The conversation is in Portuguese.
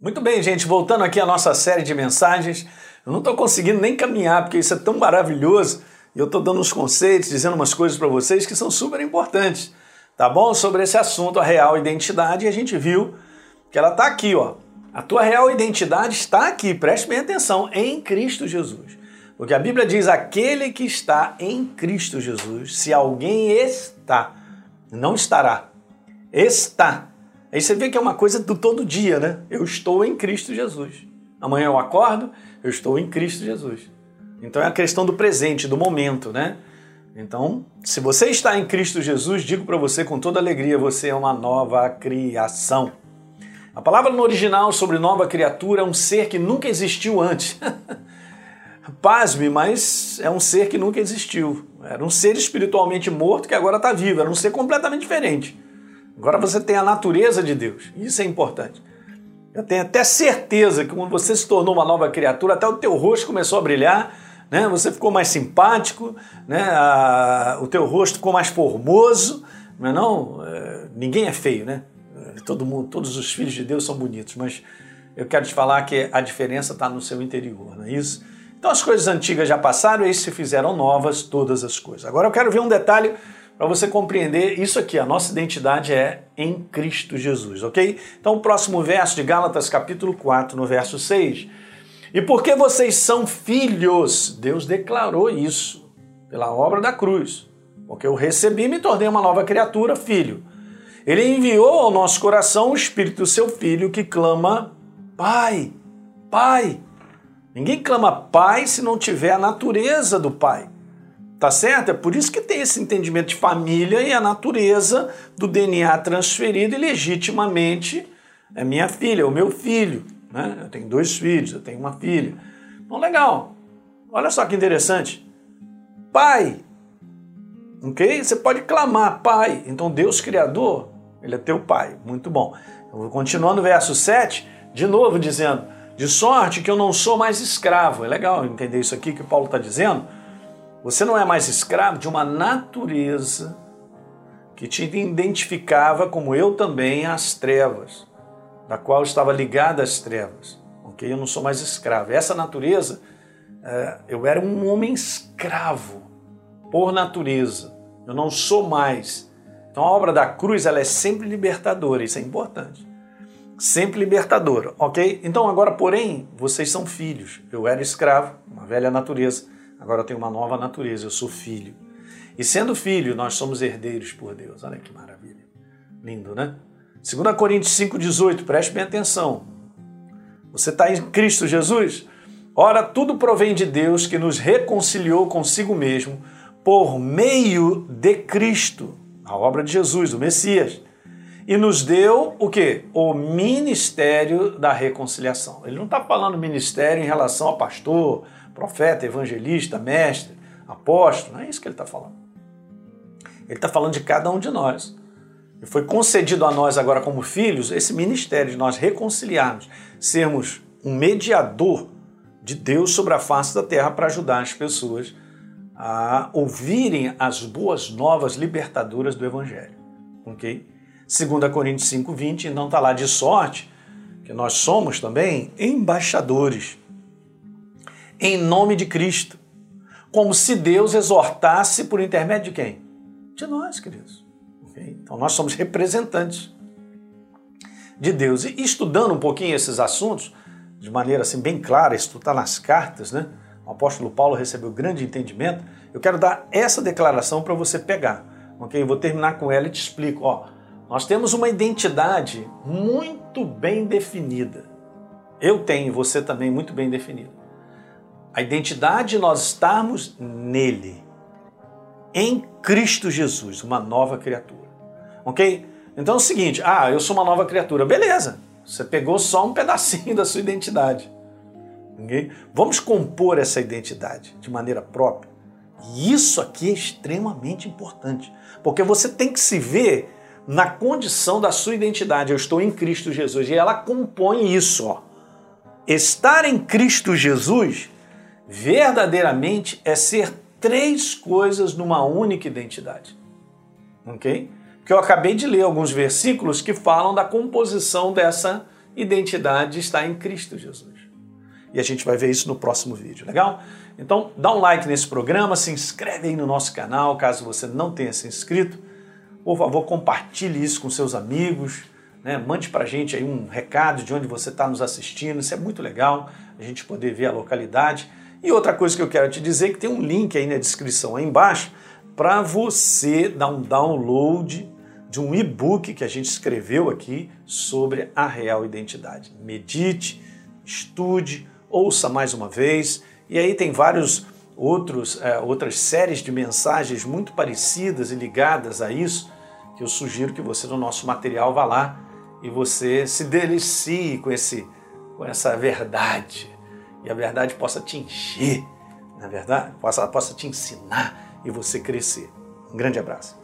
Muito bem, gente, voltando aqui à nossa série de mensagens. Eu não estou conseguindo nem caminhar, porque isso é tão maravilhoso. E eu estou dando uns conceitos, dizendo umas coisas para vocês que são super importantes, tá bom? Sobre esse assunto, a real identidade, e a gente viu que ela está aqui, ó. A tua real identidade está aqui, preste bem atenção, em Cristo Jesus. Porque a Bíblia diz: aquele que está em Cristo Jesus, se alguém está, não estará, está Aí você vê que é uma coisa do todo dia, né? Eu estou em Cristo Jesus. Amanhã eu acordo, eu estou em Cristo Jesus. Então é a questão do presente, do momento, né? Então, se você está em Cristo Jesus, digo para você com toda alegria, você é uma nova criação. A palavra no original sobre nova criatura é um ser que nunca existiu antes. Pasme, mas é um ser que nunca existiu. Era um ser espiritualmente morto que agora está vivo. Era um ser completamente diferente. Agora você tem a natureza de Deus. Isso é importante. Eu tenho até certeza que quando você se tornou uma nova criatura, até o teu rosto começou a brilhar, né? Você ficou mais simpático, né? A, o teu rosto ficou mais formoso, mas não, é, ninguém é feio, né? Todo mundo, todos os filhos de Deus são bonitos, mas eu quero te falar que a diferença está no seu interior, não é isso? Então as coisas antigas já passaram e se fizeram novas todas as coisas. Agora eu quero ver um detalhe para você compreender isso aqui, a nossa identidade é em Cristo Jesus, ok? Então, o próximo verso de Gálatas, capítulo 4, no verso 6. E porque vocês são filhos, Deus declarou isso pela obra da cruz. Porque eu recebi e me tornei uma nova criatura, filho. Ele enviou ao nosso coração o Espírito do seu Filho que clama: Pai, Pai. Ninguém clama Pai se não tiver a natureza do Pai. Tá certo? É por isso que tem esse entendimento de família e a natureza do DNA transferido e legitimamente é minha filha, é o meu filho. Né? Eu tenho dois filhos, eu tenho uma filha. Então, legal. Olha só que interessante. Pai. Ok? Você pode clamar, Pai. Então, Deus Criador, Ele é teu Pai. Muito bom. Eu vou continuar no verso 7, de novo dizendo: De sorte que eu não sou mais escravo. É legal entender isso aqui que o Paulo está dizendo você não é mais escravo de uma natureza que te identificava como eu também às trevas, da qual estava ligada às trevas. Ok? Eu não sou mais escravo. Essa natureza, é, eu era um homem escravo por natureza. Eu não sou mais. Então a obra da cruz ela é sempre libertadora, isso é importante. Sempre libertadora, ok? Então agora, porém, vocês são filhos. Eu era escravo, uma velha natureza Agora eu tenho uma nova natureza, eu sou filho. E sendo filho, nós somos herdeiros por Deus. Olha que maravilha. Lindo, né? 2 Coríntios 5,18, preste bem atenção. Você está em Cristo Jesus? Ora, tudo provém de Deus que nos reconciliou consigo mesmo por meio de Cristo, a obra de Jesus, o Messias, e nos deu o que? O ministério da reconciliação. Ele não está falando ministério em relação a pastor, profeta, evangelista, mestre, apóstolo, não é isso que ele está falando. Ele está falando de cada um de nós. E foi concedido a nós agora como filhos esse ministério de nós reconciliarmos, sermos um mediador de Deus sobre a face da terra para ajudar as pessoas a ouvirem as boas novas libertadoras do Evangelho. Ok? 2 Coríntios 5,20, não está lá de sorte que nós somos também embaixadores em nome de Cristo. Como se Deus exortasse por intermédio de quem? De nós, queridos. Okay? Então nós somos representantes de Deus. E estudando um pouquinho esses assuntos, de maneira assim bem clara, isso está nas cartas, né? O apóstolo Paulo recebeu grande entendimento. Eu quero dar essa declaração para você pegar. Ok? Eu vou terminar com ela e te explico. Ó, nós temos uma identidade muito bem definida. Eu tenho, você também muito bem definida. A identidade de nós estarmos nele, em Cristo Jesus, uma nova criatura. Ok? Então é o seguinte: ah, eu sou uma nova criatura. Beleza, você pegou só um pedacinho da sua identidade. Okay? Vamos compor essa identidade de maneira própria. E isso aqui é extremamente importante, porque você tem que se ver na condição da sua identidade. Eu estou em Cristo Jesus e ela compõe isso. Ó. Estar em Cristo Jesus verdadeiramente é ser três coisas numa única identidade. Ok? Que eu acabei de ler alguns versículos que falam da composição dessa identidade está em Cristo Jesus. E a gente vai ver isso no próximo vídeo, legal? Então, dá um like nesse programa, se inscreve aí no nosso canal, caso você não tenha se inscrito. Por favor, compartilhe isso com seus amigos, né? mande para a gente aí um recado de onde você está nos assistindo, isso é muito legal, a gente poder ver a localidade. E outra coisa que eu quero te dizer é que tem um link aí na descrição aí embaixo para você dar um download de um e-book que a gente escreveu aqui sobre a real identidade. Medite, estude, ouça mais uma vez. E aí tem vários outros é, outras séries de mensagens muito parecidas e ligadas a isso que eu sugiro que você no nosso material vá lá e você se delicie com esse com essa verdade e a verdade possa te encher, na verdade, possa possa te ensinar e você crescer. Um grande abraço.